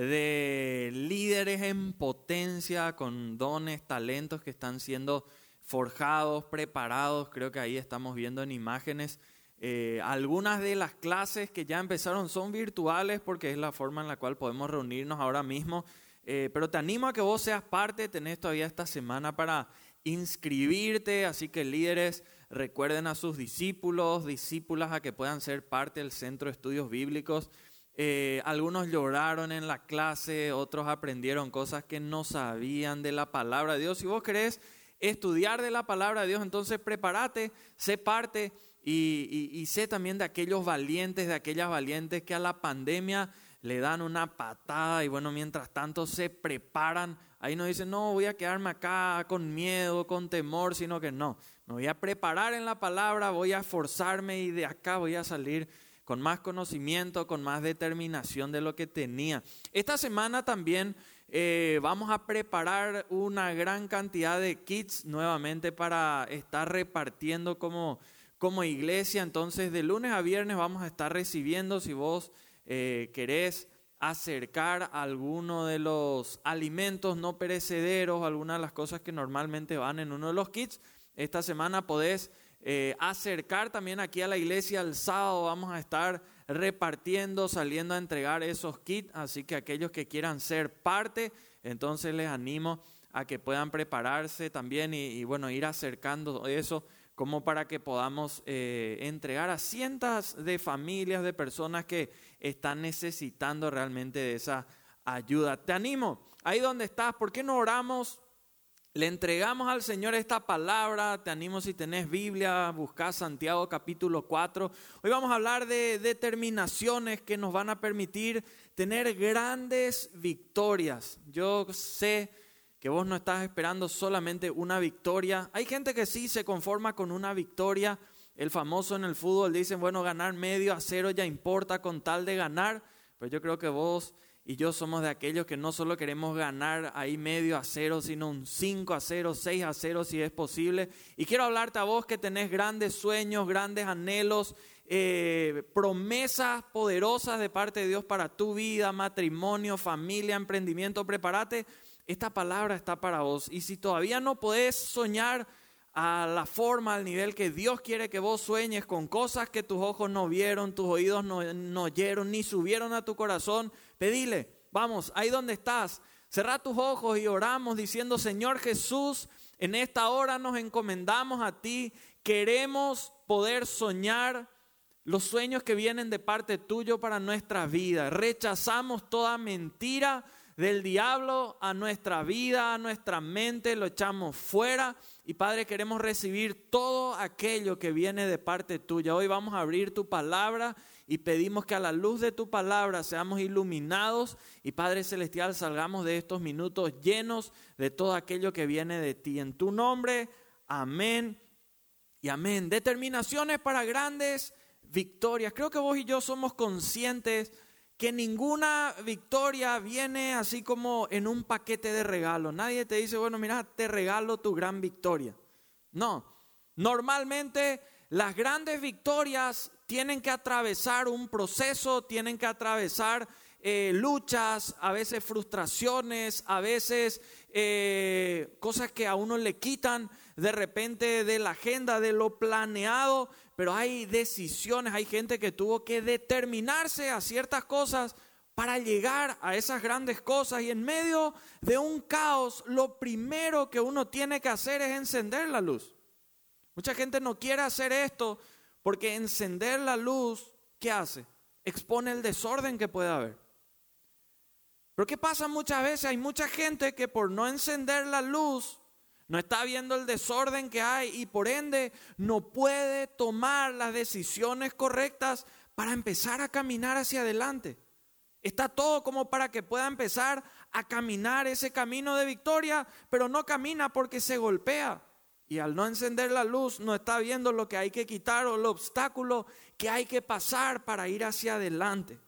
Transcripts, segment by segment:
de líderes en potencia, con dones, talentos que están siendo forjados, preparados. Creo que ahí estamos viendo en imágenes. Eh, algunas de las clases que ya empezaron son virtuales porque es la forma en la cual podemos reunirnos ahora mismo. Eh, pero te animo a que vos seas parte, tenés todavía esta semana para inscribirte, así que líderes recuerden a sus discípulos, discípulas a que puedan ser parte del Centro de Estudios Bíblicos. Eh, algunos lloraron en la clase, otros aprendieron cosas que no sabían de la palabra de Dios. Si vos querés estudiar de la palabra de Dios, entonces prepárate, sé parte y, sé también de aquellos valientes, de aquellas valientes que a la pandemia le dan una patada y bueno, mientras tanto se preparan. Ahí no dicen, no, voy a quedarme acá con miedo, con temor, sino que no, me voy a preparar en la palabra, voy a esforzarme y de acá voy a salir con más conocimiento, con más determinación de lo que tenía. Esta semana también eh, vamos a preparar una gran cantidad de kits nuevamente para estar repartiendo como, como iglesia. Entonces, de lunes a viernes vamos a estar recibiendo, si vos eh, querés acercar alguno de los alimentos no perecederos, algunas de las cosas que normalmente van en uno de los kits, esta semana podés eh, acercar también aquí a la iglesia el sábado. Vamos a estar repartiendo, saliendo a entregar esos kits. Así que aquellos que quieran ser parte, entonces les animo a que puedan prepararse también y, bueno, ir acercando eso como para que podamos eh, entregar a cientos de familias, de personas que están necesitando realmente de esa ayuda. Te animo, ahí donde estás, ¿por qué no oramos? Le entregamos al Señor esta palabra. Te animo si tenés Biblia, buscá Santiago capítulo 4. Hoy vamos a hablar de determinaciones que nos van a permitir tener grandes victorias. Yo sé que vos no estás esperando solamente una victoria. Hay gente que sí se conforma con una victoria. El famoso en el fútbol dicen, bueno, ganar medio a cero ya importa con tal de ganar. Pero yo creo que vos y yo somos de aquellos que no solo queremos ganar ahí medio a cero, sino un 5 a 0, 6 a 0 si es posible. Y quiero hablarte a vos que tenés grandes sueños, grandes anhelos, eh, promesas poderosas de parte de Dios para tu vida, matrimonio, familia, emprendimiento. Prepárate, esta palabra está para vos. Y si todavía no podés soñar a la forma, al nivel que Dios quiere que vos sueñes con cosas que tus ojos no vieron, tus oídos no, no oyeron, ni subieron a tu corazón, pedile, vamos, ahí donde estás, cerrá tus ojos y oramos diciendo, Señor Jesús, en esta hora nos encomendamos a ti, queremos poder soñar los sueños que vienen de parte tuyo para nuestra vida. Rechazamos toda mentira del diablo a nuestra vida, a nuestra mente, lo echamos fuera. Y Padre, queremos recibir todo aquello que viene de parte tuya. Hoy vamos a abrir tu palabra y pedimos que a la luz de tu palabra seamos iluminados y Padre Celestial salgamos de estos minutos llenos de todo aquello que viene de ti. En tu nombre, amén y amén. Determinaciones para grandes victorias. Creo que vos y yo somos conscientes que ninguna victoria viene así como en un paquete de regalo. Nadie te dice, bueno, mira, te regalo tu gran victoria. No, normalmente las grandes victorias tienen que atravesar un proceso, tienen que atravesar eh, luchas, a veces frustraciones, a veces eh, cosas que a uno le quitan de repente de la agenda, de lo planeado, pero hay decisiones, hay gente que tuvo que determinarse a ciertas cosas para llegar a esas grandes cosas y en medio de un caos, lo primero que uno tiene que hacer es encender la luz. Mucha gente no quiere hacer esto porque encender la luz, ¿qué hace? Expone el desorden que puede haber. Pero ¿qué pasa muchas veces? Hay mucha gente que por no encender la luz no está viendo el desorden que hay y por ende no puede tomar las decisiones correctas para empezar a caminar hacia adelante. Está todo como para que pueda empezar a caminar ese camino de victoria, pero no camina porque se golpea. Y al no encender la luz no está viendo lo que hay que quitar o el obstáculo que hay que pasar para ir hacia adelante.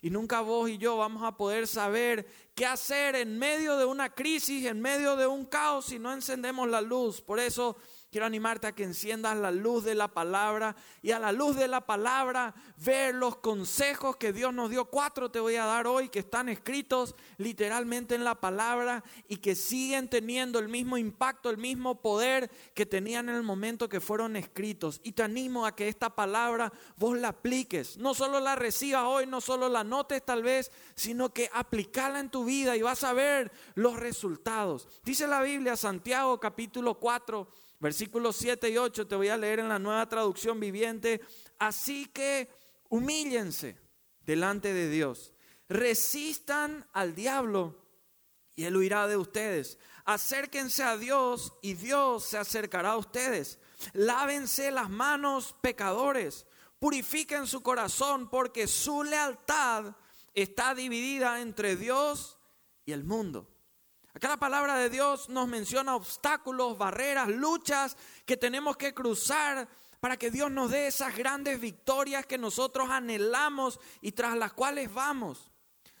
Y nunca vos y yo vamos a poder saber qué hacer en medio de una crisis, en medio de un caos, si no encendemos la luz. Por eso quiero animarte a que enciendas la luz de la palabra y a la luz de la palabra ver los consejos que Dios nos dio. Cuatro te voy a dar hoy que están escritos literalmente en la palabra y que siguen teniendo el mismo impacto, el mismo poder que tenían en el momento que fueron escritos. Y te animo a que esta palabra vos la apliques. No solo la recibas hoy, no solo la notes tal vez, sino que aplicarla en tu vida y vas a ver los resultados. Dice la Biblia, Santiago capítulo 4 Versículos 7 y 8 te voy a leer en la nueva traducción viviente. Así que humíllense delante de Dios. Resistan al diablo y él huirá de ustedes. Acérquense a Dios y Dios se acercará a ustedes. Lávense las manos pecadores. Purifiquen su corazón porque su lealtad está dividida entre Dios y el mundo. Acá la palabra de Dios nos menciona obstáculos, barreras, luchas que tenemos que cruzar para que Dios nos dé esas grandes victorias que nosotros anhelamos y tras las cuales vamos.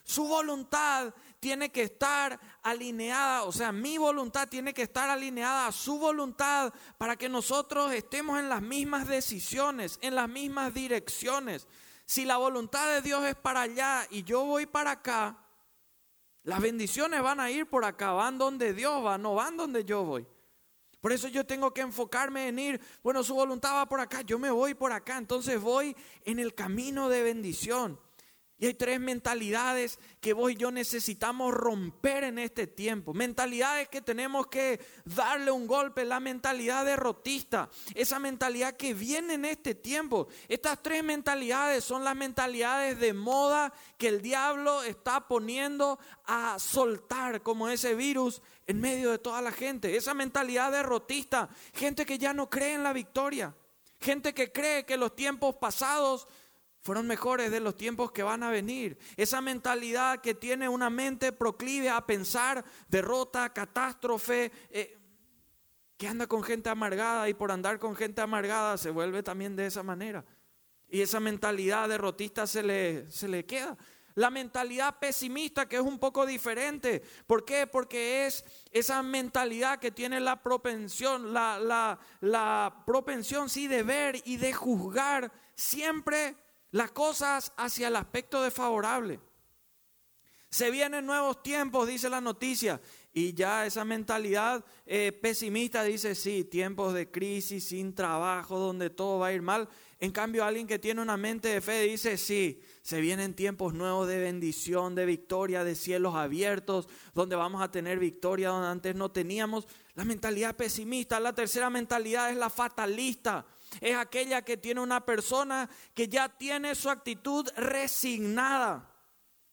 Su voluntad tiene que estar alineada, o sea, mi voluntad tiene que estar alineada a su voluntad para que nosotros estemos en las mismas decisiones, en las mismas direcciones. Si la voluntad de Dios es para allá y yo voy para acá, las bendiciones van a ir por acá, van donde Dios va, no van donde yo voy. Por eso yo tengo que enfocarme en ir, bueno, su voluntad va por acá, yo me voy por acá, entonces voy en el camino de bendición. Y hay tres mentalidades que vos y yo necesitamos romper en este tiempo. Mentalidades que tenemos que darle un golpe. La mentalidad derrotista. Esa mentalidad que viene en este tiempo. Estas tres mentalidades son las mentalidades de moda que el diablo está poniendo a soltar como ese virus en medio de toda la gente. Esa mentalidad derrotista. Gente que ya no cree en la victoria. Gente que cree que los tiempos pasados fueron mejores de los tiempos que van a venir. Esa mentalidad que tiene una mente proclive a pensar derrota, catástrofe, eh, que anda con gente amargada y por andar con gente amargada se vuelve también de esa manera. Y esa mentalidad derrotista se le, se le queda. La mentalidad pesimista que es un poco diferente. ¿Por qué? Porque es esa mentalidad que tiene la propensión, la, la, la propensión sí de ver y de juzgar siempre las cosas hacia el aspecto desfavorable. Se vienen nuevos tiempos, dice la noticia, y ya esa mentalidad eh, pesimista dice, sí, tiempos de crisis, sin trabajo, donde todo va a ir mal. En cambio, alguien que tiene una mente de fe dice, sí, se vienen tiempos nuevos de bendición, de victoria, de cielos abiertos, donde vamos a tener victoria donde antes no teníamos. La mentalidad pesimista, la tercera mentalidad es la fatalista es aquella que tiene una persona que ya tiene su actitud resignada,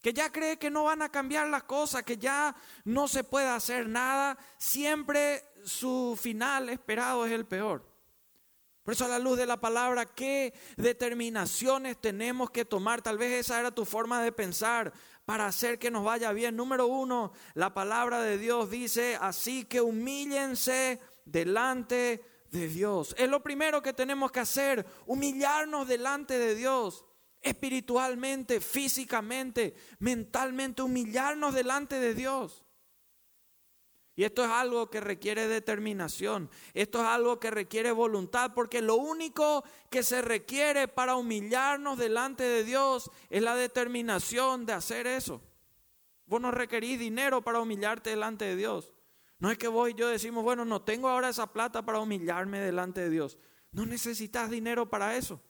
que ya cree que no van a cambiar las cosas, que ya no se puede hacer nada, siempre su final esperado es el peor. Por eso a la luz de la palabra, ¿qué determinaciones tenemos que tomar? Tal vez esa era tu forma de pensar para hacer que nos vaya bien. Número uno, la palabra de Dios dice, así que humíllense delante de Dios. Es lo primero que tenemos que hacer, humillarnos delante de Dios, espiritualmente, físicamente, mentalmente, humillarnos delante de Dios. Y esto es algo que requiere determinación, esto es algo que requiere voluntad, porque lo único que se requiere para humillarnos delante de Dios es la determinación de hacer eso. Vos no requerís dinero para humillarte delante de Dios. No es que vos y yo decimos, bueno, no tengo ahora esa plata para humillarme delante de Dios. No necesitas dinero para eso.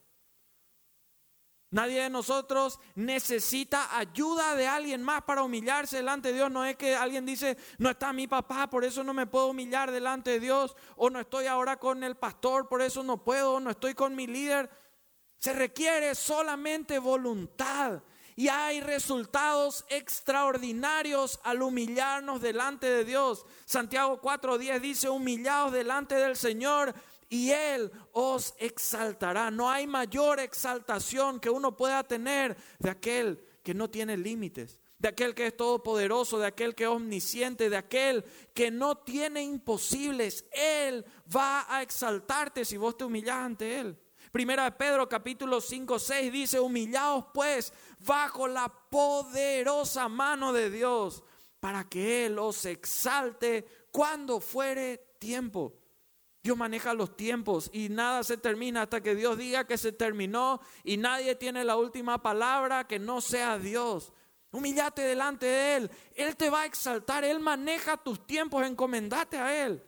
Nadie de nosotros necesita ayuda de alguien más para humillarse delante de Dios. No es que alguien dice, no está mi papá, por eso no me puedo humillar delante de Dios. O no estoy ahora con el pastor, por eso no puedo. O no estoy con mi líder. Se requiere solamente voluntad y hay resultados extraordinarios al humillarnos delante de Dios. Santiago 4:10 dice, humillaos delante del Señor y Él os exaltará. No hay mayor exaltación que uno pueda tener de aquel que no tiene límites, de aquel que es todopoderoso, de aquel que es omnisciente, de aquel que no tiene imposibles. Él va a exaltarte si vos te humillas ante Él. Primera de Pedro capítulo 5, 6 dice, humillaos pues bajo la poderosa mano de Dios para que Él os exalte cuando fuere tiempo. Dios maneja los tiempos y nada se termina hasta que Dios diga que se terminó y nadie tiene la última palabra que no sea Dios. Humillate delante de Él. Él te va a exaltar. Él maneja tus tiempos. Encomendate a Él.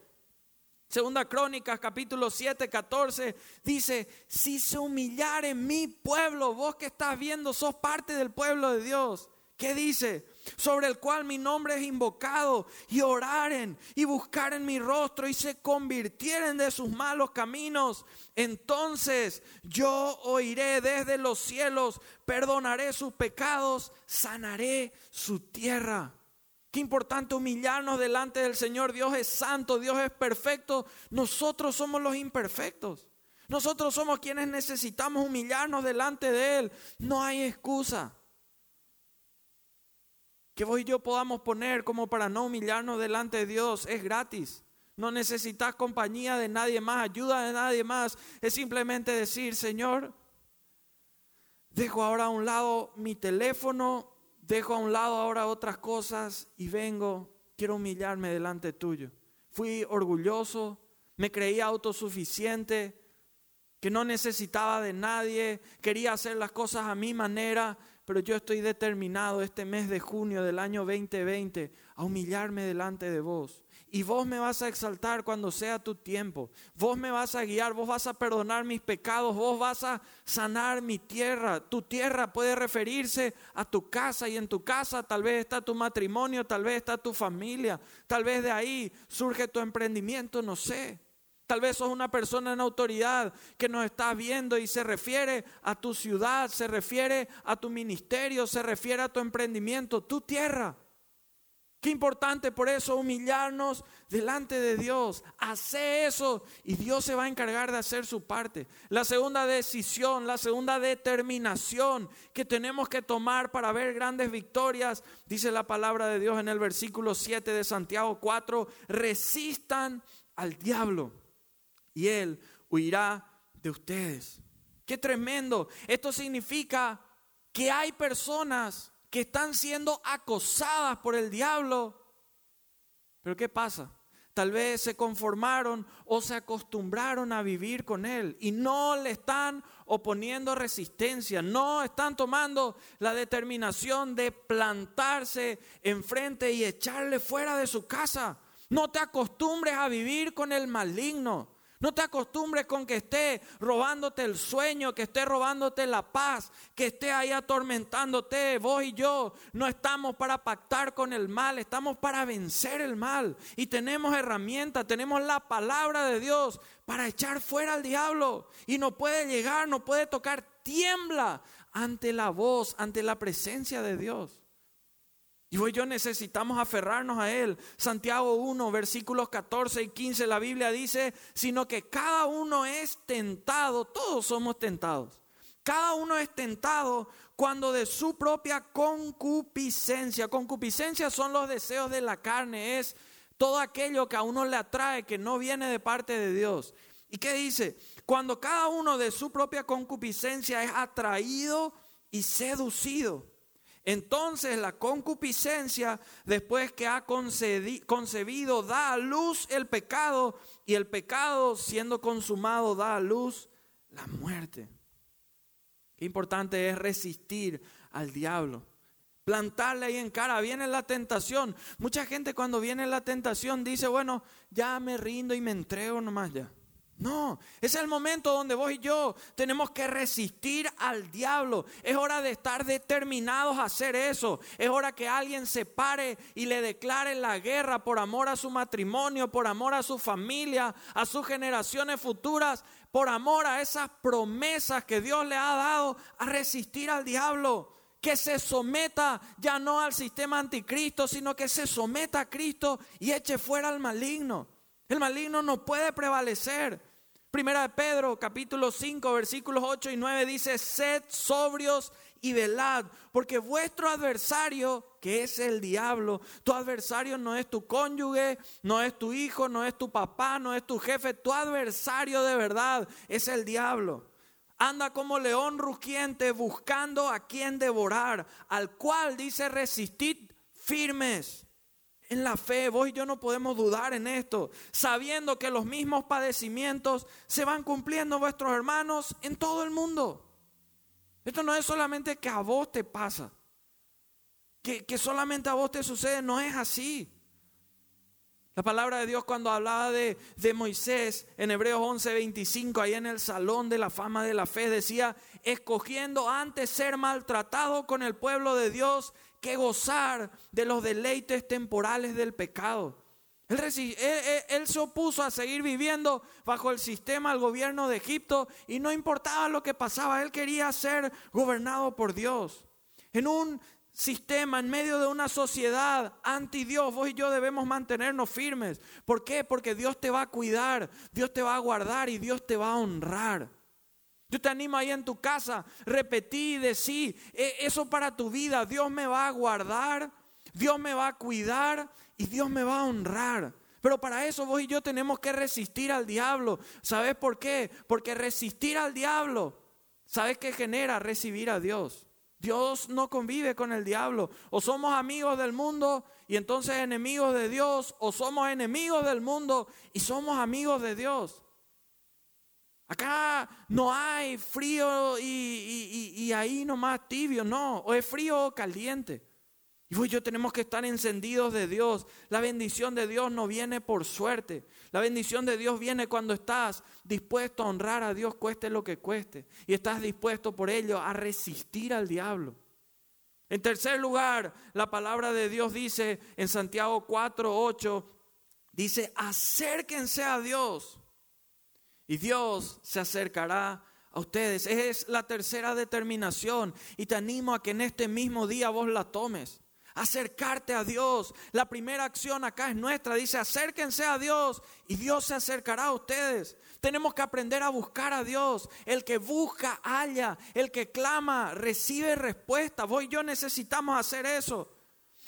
Segunda Crónicas, capítulo 7, 14, dice, si se humillare mi pueblo, vos que estás viendo, sos parte del pueblo de Dios. ¿Qué dice? Sobre el cual mi nombre es invocado, y oraren y buscaren mi rostro y se convirtieren de sus malos caminos. Entonces yo oiré desde los cielos, perdonaré sus pecados, sanaré su tierra. Qué importante humillarnos delante del Señor. Dios es santo, Dios es perfecto. Nosotros somos los imperfectos. Nosotros somos quienes necesitamos humillarnos delante de Él. No hay excusa. Que vos y yo podamos poner como para no humillarnos delante de Dios es gratis. No necesitas compañía de nadie más, ayuda de nadie más. Es simplemente decir, Señor, dejo ahora a un lado mi teléfono, dejo a un lado ahora otras cosas y vengo, quiero humillarme delante tuyo. Fui orgulloso, me creía autosuficiente, que no necesitaba de nadie, quería hacer las cosas a mi manera, pero yo estoy determinado este mes de junio del año 2020 a humillarme delante de vos y vos me vas a exaltar cuando sea tu tiempo. Vos me vas a guiar, vos vas a perdonar mis pecados, vos vas a sanar mi tierra. Tu tierra puede referirse a tu casa y en tu casa tal vez está tu matrimonio, tal vez está tu familia, tal vez de ahí surge tu emprendimiento, no sé. Tal vez sos una persona en autoridad que nos está viendo y se refiere a tu ciudad, se refiere a tu ministerio, se refiere a tu emprendimiento, tu tierra. Qué importante por eso humillarnos delante de Dios. Hace eso y Dios se va a encargar de hacer su parte. La segunda decisión, la segunda determinación que tenemos que tomar para ver grandes victorias, dice la palabra de Dios en el versículo 7 de Santiago 4, resistan al diablo y él huirá de ustedes. Qué tremendo. Esto significa que hay personas que están siendo acosadas por el diablo. Pero ¿qué pasa? Tal vez se conformaron o se acostumbraron a vivir con él y no le están oponiendo resistencia, no están tomando la determinación de plantarse enfrente y echarle fuera de su casa. No te acostumbres a vivir con el maligno. No te acostumbres con que esté robándote el sueño, que esté robándote la paz, que esté ahí atormentándote. Vos y yo no estamos para pactar con el mal, estamos para vencer el mal. Y tenemos herramientas, tenemos la palabra de Dios para echar fuera al diablo. Y no puede llegar, no puede tocar, tiembla ante la voz, ante la presencia de Dios. Y hoy yo necesitamos aferrarnos a Él. Santiago 1, versículos 14 y 15, la Biblia dice, sino que cada uno es tentado, todos somos tentados. Cada uno es tentado cuando de su propia concupiscencia, concupiscencia son los deseos de la carne, es todo aquello que a uno le atrae, que no viene de parte de Dios. ¿Y qué dice? Cuando cada uno de su propia concupiscencia es atraído y seducido. Entonces la concupiscencia, después que ha concebido, da a luz el pecado y el pecado siendo consumado da a luz la muerte. Qué importante es resistir al diablo. Plantarle ahí en cara, viene la tentación. Mucha gente cuando viene la tentación dice, bueno, ya me rindo y me entrego nomás ya. No, es el momento donde vos y yo tenemos que resistir al diablo. Es hora de estar determinados a hacer eso. Es hora que alguien se pare y le declare la guerra por amor a su matrimonio, por amor a su familia, a sus generaciones futuras, por amor a esas promesas que Dios le ha dado a resistir al diablo. Que se someta ya no al sistema anticristo, sino que se someta a Cristo y eche fuera al maligno. El maligno no puede prevalecer. Primera de Pedro, capítulo 5, versículos 8 y 9 dice, sed sobrios y velad, porque vuestro adversario, que es el diablo, tu adversario no es tu cónyuge, no es tu hijo, no es tu papá, no es tu jefe, tu adversario de verdad es el diablo. Anda como león rugiente buscando a quien devorar, al cual dice resistid firmes en la fe. Vos y yo no podemos dudar en esto, sabiendo que los mismos padecimientos se van cumpliendo vuestros hermanos en todo el mundo. Esto no es solamente que a vos te pasa, que, que solamente a vos te sucede, no es así. La palabra de Dios cuando hablaba de, de, Moisés en Hebreos 11:25, ahí en el salón de la fama de la fe, decía, escogiendo antes ser maltratado con el pueblo de Dios que gozar de los deleites temporales del pecado. Él, se opuso a seguir viviendo bajo el sistema, el gobierno de Egipto, y no importaba lo que pasaba, él quería ser gobernado por Dios. En un sistema, en medio de una sociedad anti Dios, vos y yo debemos mantenernos firmes. ¿Por qué? Porque Dios te va a cuidar, Dios te va a guardar y Dios te va a honrar. Yo te animo ahí en tu casa, repetí y decí, e, eso para tu vida, Dios me va a guardar, Dios me va a cuidar y Dios me va a honrar. Pero para eso vos y yo tenemos que resistir al diablo. ¿Sabes por qué? Porque resistir al diablo, ¿sabes qué genera? Recibir a Dios. Dios no convive con el diablo. O somos amigos del mundo y entonces enemigos de Dios, o somos enemigos del mundo y somos amigos de Dios. Acá no hay frío y, ahí nomás tibio, no. O es frío o caliente. Y vos y yo tenemos que estar encendidos de Dios. La bendición de Dios no viene por suerte. La bendición de Dios viene cuando estás dispuesto a honrar a Dios, cueste lo que cueste. Y estás dispuesto por ello a resistir al diablo. En tercer lugar, la palabra de Dios dice en Santiago 4, 8, dice, acérquense a Dios y Dios se acercará a ustedes. Es la tercera determinación y te animo a que en este mismo día vos la tomes. Acercarte a Dios. La primera acción acá es nuestra. Dice, acérquense a Dios y Dios se acercará a ustedes. Tenemos que aprender a buscar a Dios. El que busca, halla. El que clama, recibe respuesta. Vos y yo necesitamos hacer eso.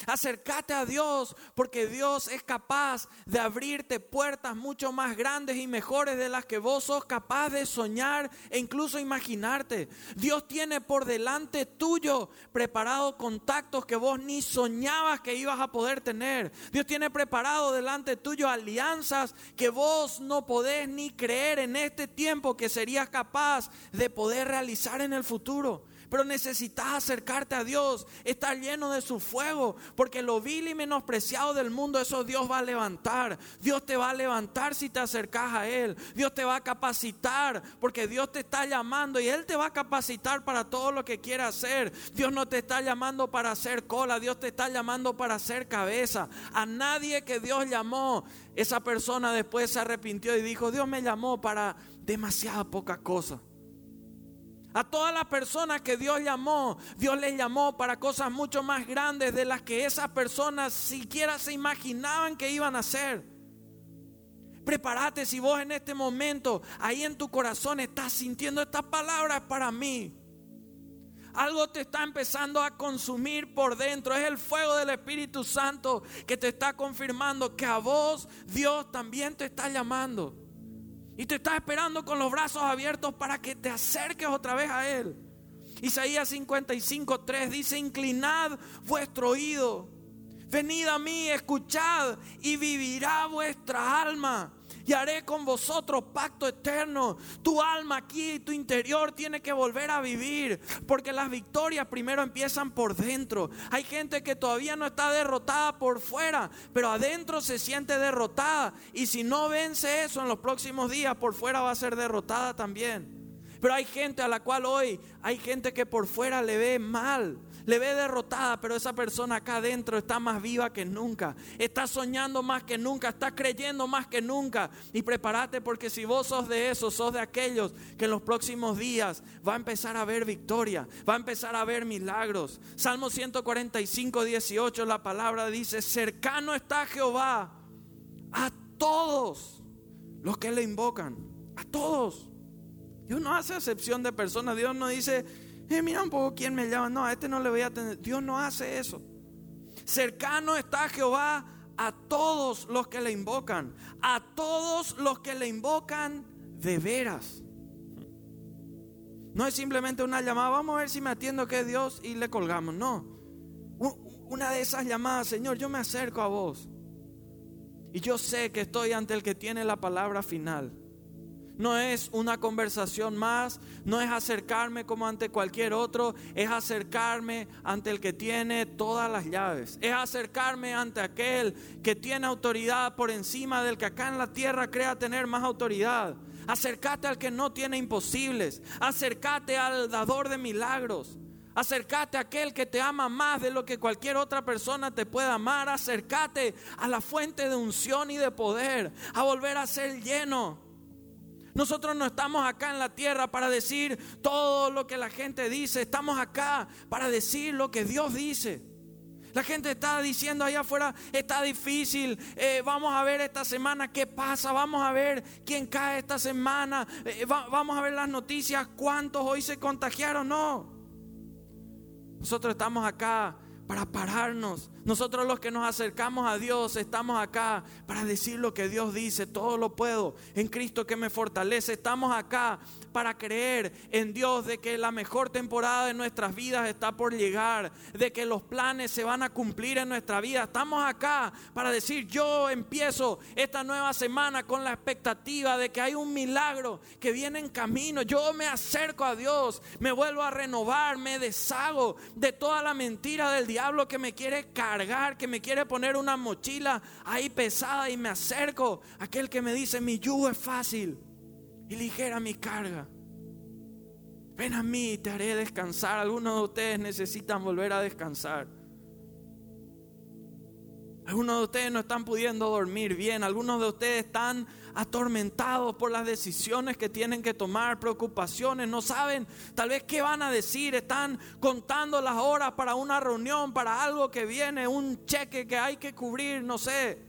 Acércate a Dios porque Dios es capaz de abrirte puertas mucho más grandes y mejores de las que vos sos capaz de soñar e incluso imaginarte. Dios tiene por delante tuyo preparado contactos que vos ni soñabas que ibas a poder tener. Dios tiene preparado delante tuyo alianzas que vos no podés ni creer en este tiempo que serías capaz de poder realizar en el futuro. Pero necesitas acercarte a Dios, estar lleno de su fuego, porque lo vil y menospreciado del mundo, eso Dios va a levantar. Dios te va a levantar si te acercas a Él. Dios te va a capacitar, porque Dios te está llamando y Él te va a capacitar para todo lo que quiera hacer. Dios no te está llamando para hacer cola, Dios te está llamando para hacer cabeza. A nadie que Dios llamó, esa persona después se arrepintió y dijo, Dios me llamó para demasiada poca cosa. A todas las personas que Dios llamó, Dios les llamó para cosas mucho más grandes de las que esas personas siquiera se imaginaban que iban a hacer. Prepárate si vos en este momento, ahí en tu corazón, estás sintiendo estas palabras para mí. Algo te está empezando a consumir por dentro. Es el fuego del Espíritu Santo que te está confirmando que a vos Dios también te está llamando. Y te está esperando con los brazos abiertos para que te acerques otra vez a Él. Isaías 55, 3 dice, inclinad vuestro oído, venid a mí, escuchad y vivirá vuestra alma y haré con vosotros pacto eterno. Tu alma aquí, tu interior tiene que volver a vivir, porque las victorias primero empiezan por dentro. Hay gente que todavía no está derrotada por fuera, pero adentro se siente derrotada. Y si no vence eso en los próximos días, por fuera va a ser derrotada también. Pero hay gente a la cual hoy, hay gente que por fuera le ve mal, le ve derrotada, pero esa persona acá adentro está más viva que nunca, está soñando más que nunca, está creyendo más que nunca. Y prepárate porque si vos sos de esos, sos de aquellos que en los próximos días va a empezar a ver victoria, va a empezar a ver milagros. Salmo 145, 18, la palabra dice, cercano está Jehová a todos los que le invocan, a todos. Dios no hace excepción de personas, Dios no dice, mira un poco quién me llama. No, a este no le voy a atender. Dios no hace eso. Cercano está Jehová a todos los que le invocan. A todos los que le invocan de veras. No es simplemente una llamada, vamos a ver si me atiendo que es Dios y le colgamos. No. Una de esas llamadas, Señor, yo me acerco a vos. Y yo sé que estoy ante el que tiene la palabra final. No es una conversación más, no es acercarme como ante cualquier otro, es acercarme ante el que tiene todas las llaves. Es acercarme ante aquel que tiene autoridad por encima del que acá en la tierra crea tener más autoridad. Acércate al que no tiene imposibles. Acércate al dador de milagros. Acércate a aquel que te ama más de lo que cualquier otra persona te pueda amar. Acércate a la fuente de unción y de poder, a volver a ser lleno. Nosotros no estamos acá en la tierra para decir todo lo que la gente dice, estamos acá para decir lo que Dios dice. La gente está diciendo allá afuera, está difícil, eh, vamos a ver esta semana qué pasa, vamos a ver quién cae esta semana, eh, vamos a ver las noticias, cuántos hoy se contagiaron, no. Nosotros estamos acá para pararnos. Nosotros los que nos acercamos a Dios estamos acá para decir lo que Dios dice. Todo lo puedo en Cristo que me fortalece. Estamos acá para creer en Dios de que la mejor temporada de nuestras vidas está por llegar, de que los planes se van a cumplir en nuestra vida. Estamos acá para decir, yo empiezo esta nueva semana con la expectativa de que hay un milagro que viene en camino. Yo me acerco a Dios, me vuelvo a renovar, me deshago de toda la mentira del diablo que me quiere que me quiere poner una mochila ahí pesada y me acerco aquel que me dice, mi yugo es fácil y ligera mi carga. Ven a mí y te haré descansar. Algunos de ustedes necesitan volver a descansar. Algunos de ustedes no están pudiendo dormir bien. Algunos de ustedes están atormentados por las decisiones que tienen que tomar, preocupaciones. No saben tal vez qué van a decir. Están contando las horas para una reunión, para algo que viene, un cheque que hay que cubrir, no sé.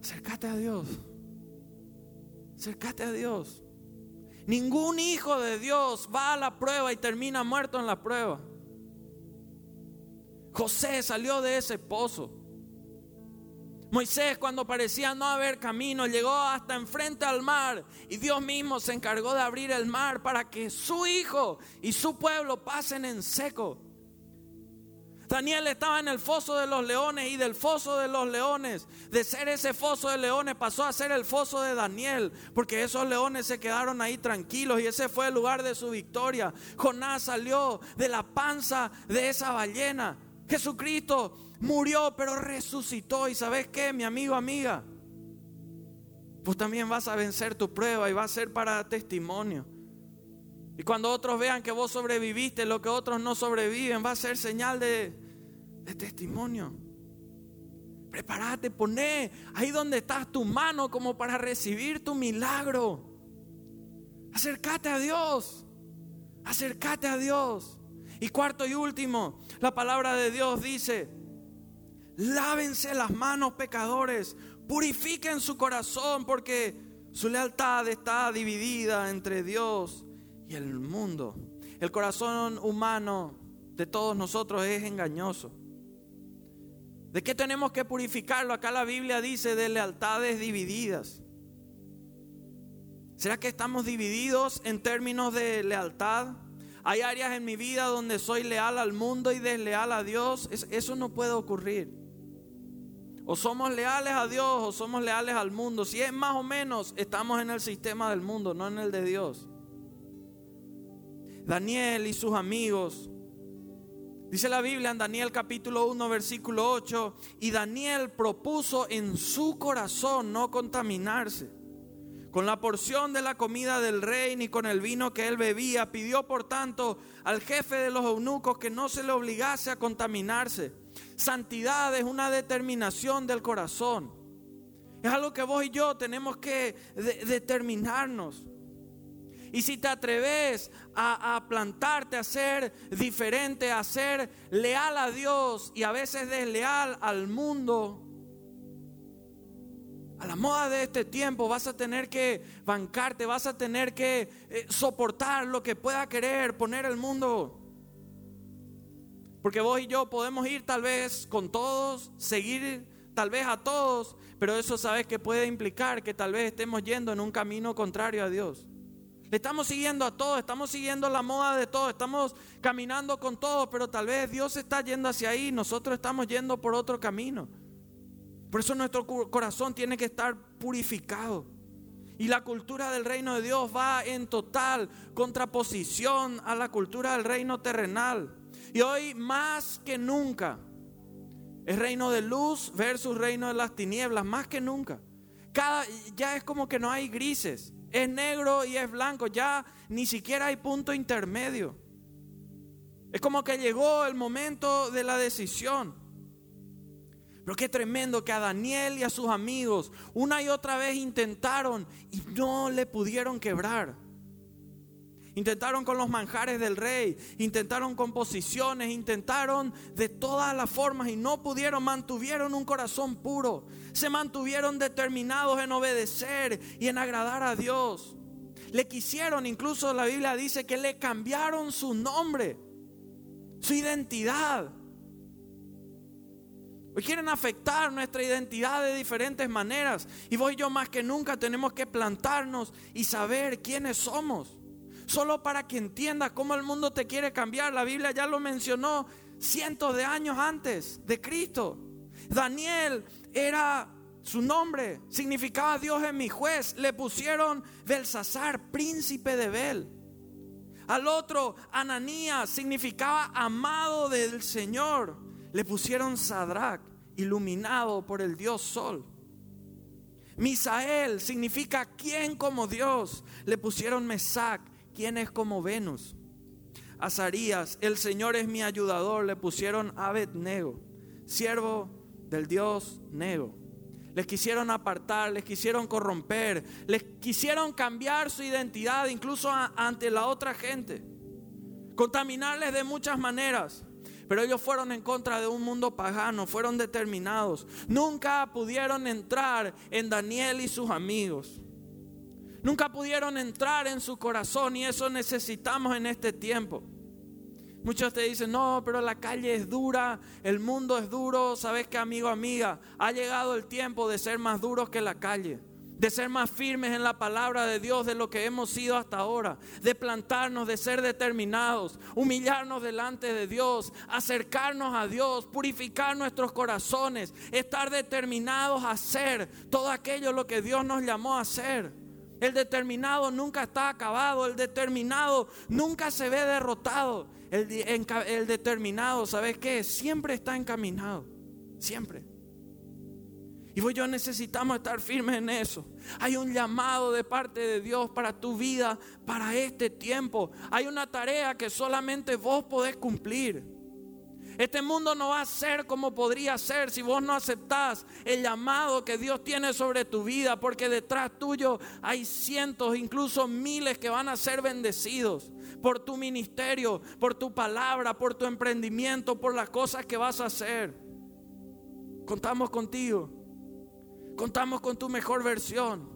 Acércate a Dios. Acércate a Dios. Ningún hijo de Dios va a la prueba y termina muerto en la prueba. José salió de ese pozo. Moisés cuando parecía no haber camino llegó hasta enfrente al mar y Dios mismo se encargó de abrir el mar para que su hijo y su pueblo pasen en seco. Daniel estaba en el foso de los leones y del foso de los leones, de ser ese foso de leones, pasó a ser el foso de Daniel, porque esos leones se quedaron ahí tranquilos y ese fue el lugar de su victoria. Jonás salió de la panza de esa ballena. Jesucristo murió, pero resucitó. ¿Y sabes qué, mi amigo, amiga? Pues también vas a vencer tu prueba y va a ser para testimonio. Y cuando otros vean que vos sobreviviste, lo que otros no sobreviven, va a ser señal de, testimonio. Prepárate, poné ahí donde estás tu mano como para recibir tu milagro. Acércate a Dios. Acércate a Dios. Y cuarto y último, la palabra de Dios dice, lávense las manos pecadores, purifiquen su corazón porque su lealtad está dividida entre Dios y el mundo. El corazón humano de todos nosotros es engañoso. ¿De qué tenemos que purificarlo? Acá la Biblia dice de lealtades divididas. ¿Será que estamos divididos en términos de lealtad? Hay áreas en mi vida donde soy leal al mundo y desleal a Dios. Eso no puede ocurrir. O somos leales a Dios o somos leales al mundo. Si es más o menos, estamos en el sistema del mundo, no en el de Dios. Daniel y sus amigos. Dice la Biblia en Daniel capítulo 1 versículo 8, y Daniel propuso en su corazón no contaminarse con la porción de la comida del rey ni con el vino que él bebía. Pidió por tanto al jefe de los eunucos que no se le obligase a contaminarse. Santidad es una determinación del corazón. Es algo que vos y yo tenemos que determinarnos. Y si te atreves a, plantarte, a ser diferente, a ser leal a Dios y a veces desleal al mundo, a la moda de este tiempo vas a tener que bancarte, vas a tener que eh, soportar lo que pueda querer poner el mundo. Porque vos y yo podemos ir tal vez con todos, seguir tal vez a todos, pero eso sabes que puede implicar que tal vez estemos yendo en un camino contrario a Dios. Estamos siguiendo a todo, estamos siguiendo la moda de todo, estamos caminando con todo, pero tal vez Dios está yendo hacia ahí, nosotros estamos yendo por otro camino. Por eso nuestro corazón tiene que estar purificado. Y la cultura del reino de Dios va en total contraposición a la cultura del reino terrenal. Y hoy más que nunca, es reino de luz versus reino de las tinieblas, más que nunca. Cada, ya es como que no hay grises, es negro y es blanco, ya ni siquiera hay punto intermedio. Es como que llegó el momento de la decisión. Pero qué tremendo que a Daniel y a sus amigos una y otra vez intentaron y no le pudieron quebrar. Intentaron con los manjares del rey, intentaron con posiciones, intentaron de todas las formas y no pudieron, mantuvieron un corazón puro, se mantuvieron determinados en obedecer y en agradar a Dios. Le quisieron, incluso la Biblia dice que le cambiaron su nombre, su identidad. Hoy quieren afectar nuestra identidad de diferentes maneras. Y vos y yo más que nunca tenemos que plantarnos y saber quiénes somos. Solo para que entiendas cómo el mundo te quiere cambiar. La Biblia ya lo mencionó cientos de años antes de Cristo. Daniel era su nombre, significaba Dios en mi juez. Le pusieron Belsasar, príncipe de Bel. Al otro, Ananías, significaba amado del Señor le pusieron Sadrach, iluminado por el Dios Sol. Misael significa quien como Dios. Le pusieron Mesac, quien es como Venus. Azarías, el Señor es mi ayudador. Le pusieron Abednego, siervo del Dios Nego. Les quisieron apartar, les quisieron corromper, les quisieron cambiar su identidad incluso ante la otra gente. Contaminarles de muchas maneras. Pero ellos fueron en contra de un mundo pagano, fueron determinados. Nunca pudieron entrar en Daniel y sus amigos. Nunca pudieron entrar en su corazón y eso necesitamos en este tiempo. Muchos te dicen, no, pero la calle es dura, el mundo es duro. ¿Sabes qué, amigo, amiga? Ha llegado el tiempo de ser más duros que la calle de ser más firmes en la palabra de Dios de lo que hemos sido hasta ahora, de plantarnos, de ser determinados, humillarnos delante de Dios, acercarnos a Dios, purificar nuestros corazones, estar determinados a hacer todo aquello lo que Dios nos llamó a hacer. El determinado nunca está acabado, el determinado nunca se ve derrotado. El, determinado, ¿sabes qué? Siempre está encaminado, siempre. Y vos yo necesitamos estar firmes en eso. Hay un llamado de parte de Dios para tu vida, para este tiempo. Hay una tarea que solamente vos podés cumplir. Este mundo no va a ser como podría ser si vos no aceptás el llamado que Dios tiene sobre tu vida, porque detrás tuyo hay cientos, incluso miles que van a ser bendecidos por tu ministerio, por tu palabra, por tu emprendimiento, por las cosas que vas a hacer. Contamos contigo. Contamos con tu mejor versión.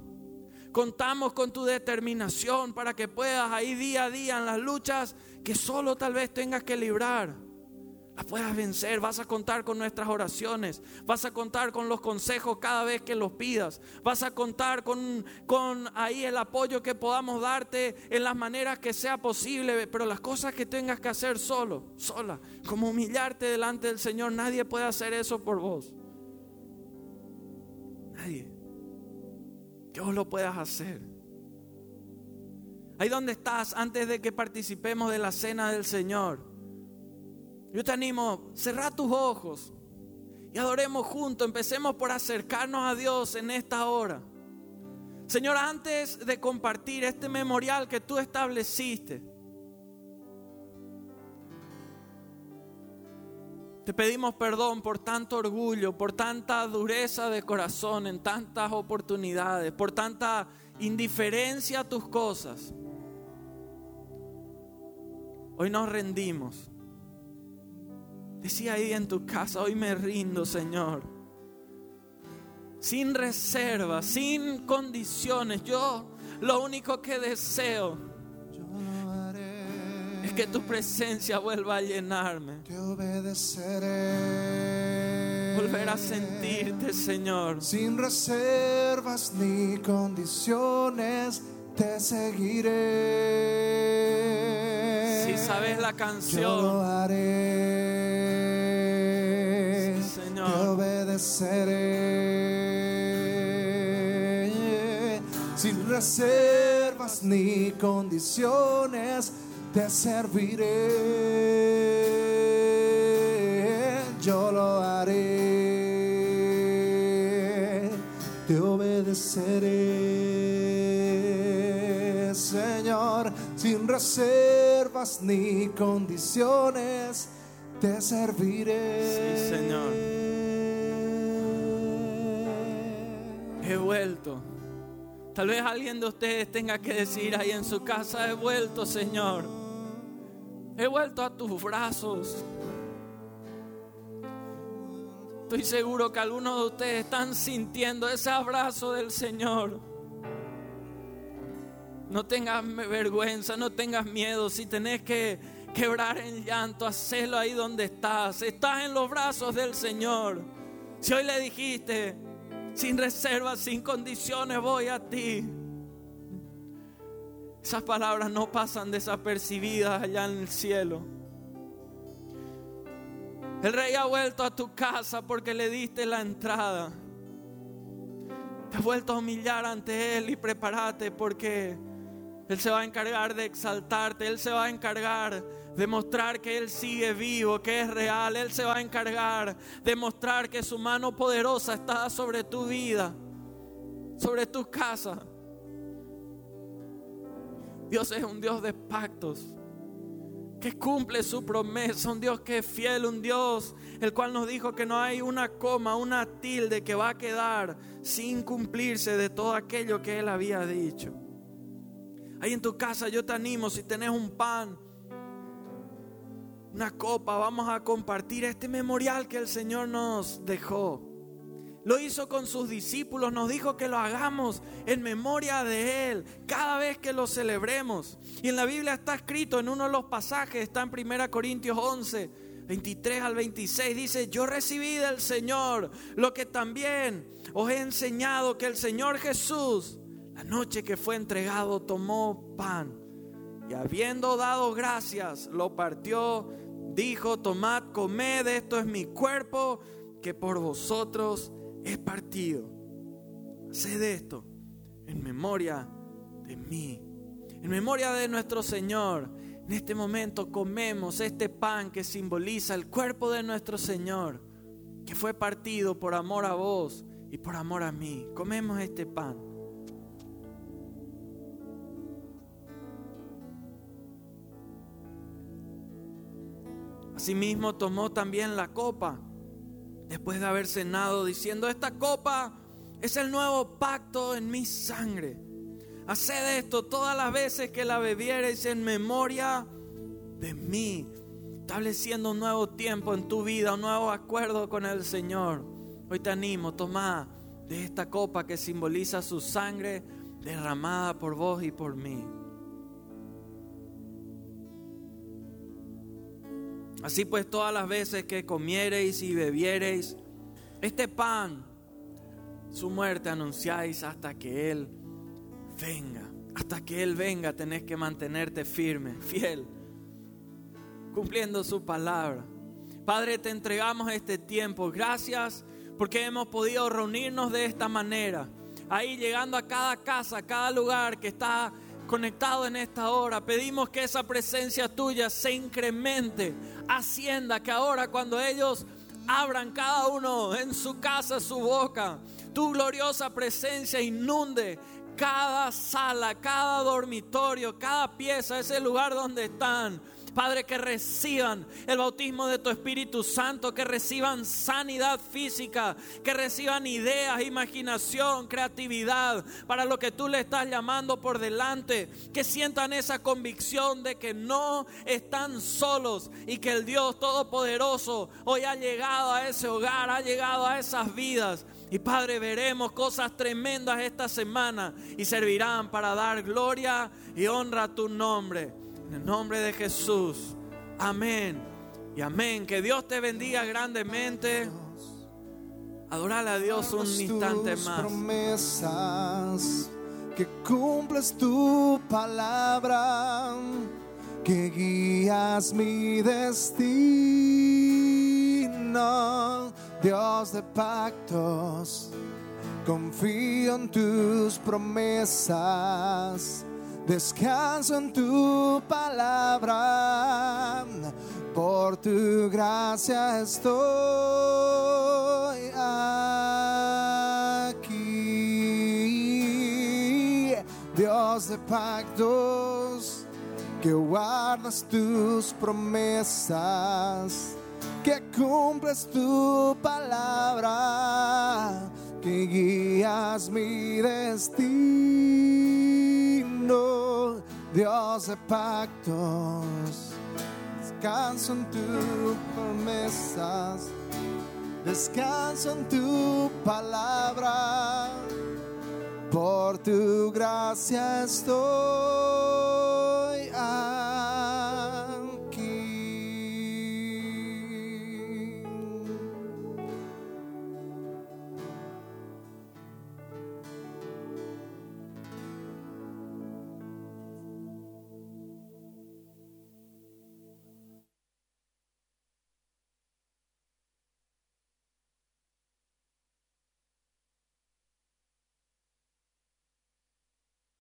Contamos con tu determinación para que puedas ahí día a día en las luchas que solo tal vez tengas que librar. Las puedas vencer. Vas a contar con nuestras oraciones. Vas a contar con los consejos cada vez que los pidas. Vas a contar con, con ahí el apoyo que podamos darte en las maneras que sea posible. Pero las cosas que tengas que hacer solo, sola, como humillarte delante del Señor, nadie puede hacer eso por vos. Nadie. Que vos lo puedas hacer. Ahí donde estás, antes de que participemos de la cena del Señor, yo te animo, cerra tus ojos y adoremos juntos. Empecemos por acercarnos a Dios en esta hora. Señor, antes de compartir este memorial que tú estableciste, Te pedimos perdón por tanto orgullo, por tanta dureza de corazón en tantas oportunidades, por tanta indiferencia a tus cosas. Hoy nos rendimos. Decía ahí en tu casa, hoy me rindo, Señor. Sin reserva, sin condiciones. Yo lo único que deseo que tu presencia vuelva a llenarme. Te obedeceré. Volver a sentirte, Señor. Sin reservas ni condiciones, te seguiré. Si sabes la Yo lo canción, haré, Sí, te Señor. obedeceré, sin reservas ni condiciones, te serviré, yo lo haré, te obedeceré, sin reservas ni condiciones, te serviré. Sí, Señor. he vuelto. Tal vez alguien de ustedes tenga que decir ahí en su casa, he vuelto, Señor. He vuelto a tus brazos. Estoy seguro que algunos de ustedes están sintiendo ese abrazo del Señor. No tengas vergüenza, no tengas miedo. Si tenés que quebrar en llanto, hacelo ahí donde estás. Estás en los brazos del Señor. Si hoy le dijiste, sin reservas, sin condiciones, voy a ti. Esas palabras no pasan desapercibidas allá en el cielo. El rey ha vuelto a tu casa porque le diste la entrada. Te has vuelto a humillar ante Él y prepárate porque Él se va a encargar de exaltarte, Él se va a encargar de mostrar que Él sigue vivo, que es real, Él se va a encargar de mostrar que su mano poderosa está sobre tu vida, sobre tu casa. Dios es un Dios de pactos que cumple su promesa, un Dios que es fiel, un Dios el cual nos dijo que no hay una coma, una tilde que va a quedar sin cumplirse de todo aquello que Él había dicho. Ahí en tu casa yo te animo, si tenés un pan, una copa, vamos a compartir este memorial que el Señor nos dejó. Lo hizo con sus discípulos, nos dijo que lo hagamos en memoria de Él cada vez que lo celebremos. Y en la Biblia está escrito en uno de los pasajes, está en 1 Corintios 11, 23 al 26, dice, yo recibí del Señor lo que también os he enseñado, que el Señor Jesús, la noche que fue entregado, tomó pan y habiendo dado gracias, lo partió, dijo, tomad, comed, esto es mi cuerpo que por vosotros es partido. Haced esto en memoria de mí, en memoria de nuestro Señor. En este momento comemos este pan que simboliza el cuerpo de nuestro Señor, que fue partido por amor a vos y por amor a mí. Comemos este pan. Asimismo tomó también la copa después de haber cenado, diciendo, esta copa es el nuevo pacto en mi sangre. Haced esto todas las veces que la bebiereis en memoria de mí, estableciendo un nuevo tiempo en tu vida, un nuevo acuerdo con el Señor. Hoy te animo, toma de esta copa que simboliza su sangre derramada por vos y por mí. Así pues, todas las veces que comiereis y bebiereis este pan, su muerte anunciáis hasta que Él venga. Hasta que Él venga tenés que mantenerte firme, fiel, cumpliendo su palabra. Padre, te entregamos este tiempo. Gracias porque hemos podido reunirnos de esta manera. Ahí llegando a cada casa, a cada lugar que está conectado en esta hora. Pedimos que esa presencia tuya se incremente, ascienda, que ahora cuando ellos abran cada uno en su casa su boca, tu gloriosa presencia inunde cada sala, cada dormitorio, cada pieza, ese lugar donde están. Padre, que reciban el bautismo de tu Espíritu Santo, que reciban sanidad física, que reciban ideas, imaginación, creatividad para lo que tú le estás llamando por delante, que sientan esa convicción de que no están solos y que el Dios Todopoderoso hoy ha llegado a ese hogar, ha llegado a esas vidas. Y Padre, veremos cosas tremendas esta semana y servirán para dar gloria y honra a tu nombre. En el nombre de Jesús. Amén. Y amén. Que Dios te bendiga grandemente. Adorale a Dios un instante más. promesas que cumples tu palabra, que guías mi destino, Dios de pactos. Confío en tus promesas, descanso en tu palabra, por tu gracia estoy aquí. Dios de pactos, que guardas tus promesas, que cumples tu palabra que guías mi destino, Dios de pactos. Descanso en tus promesas, descanso en tu palabra, por tu gracia estoy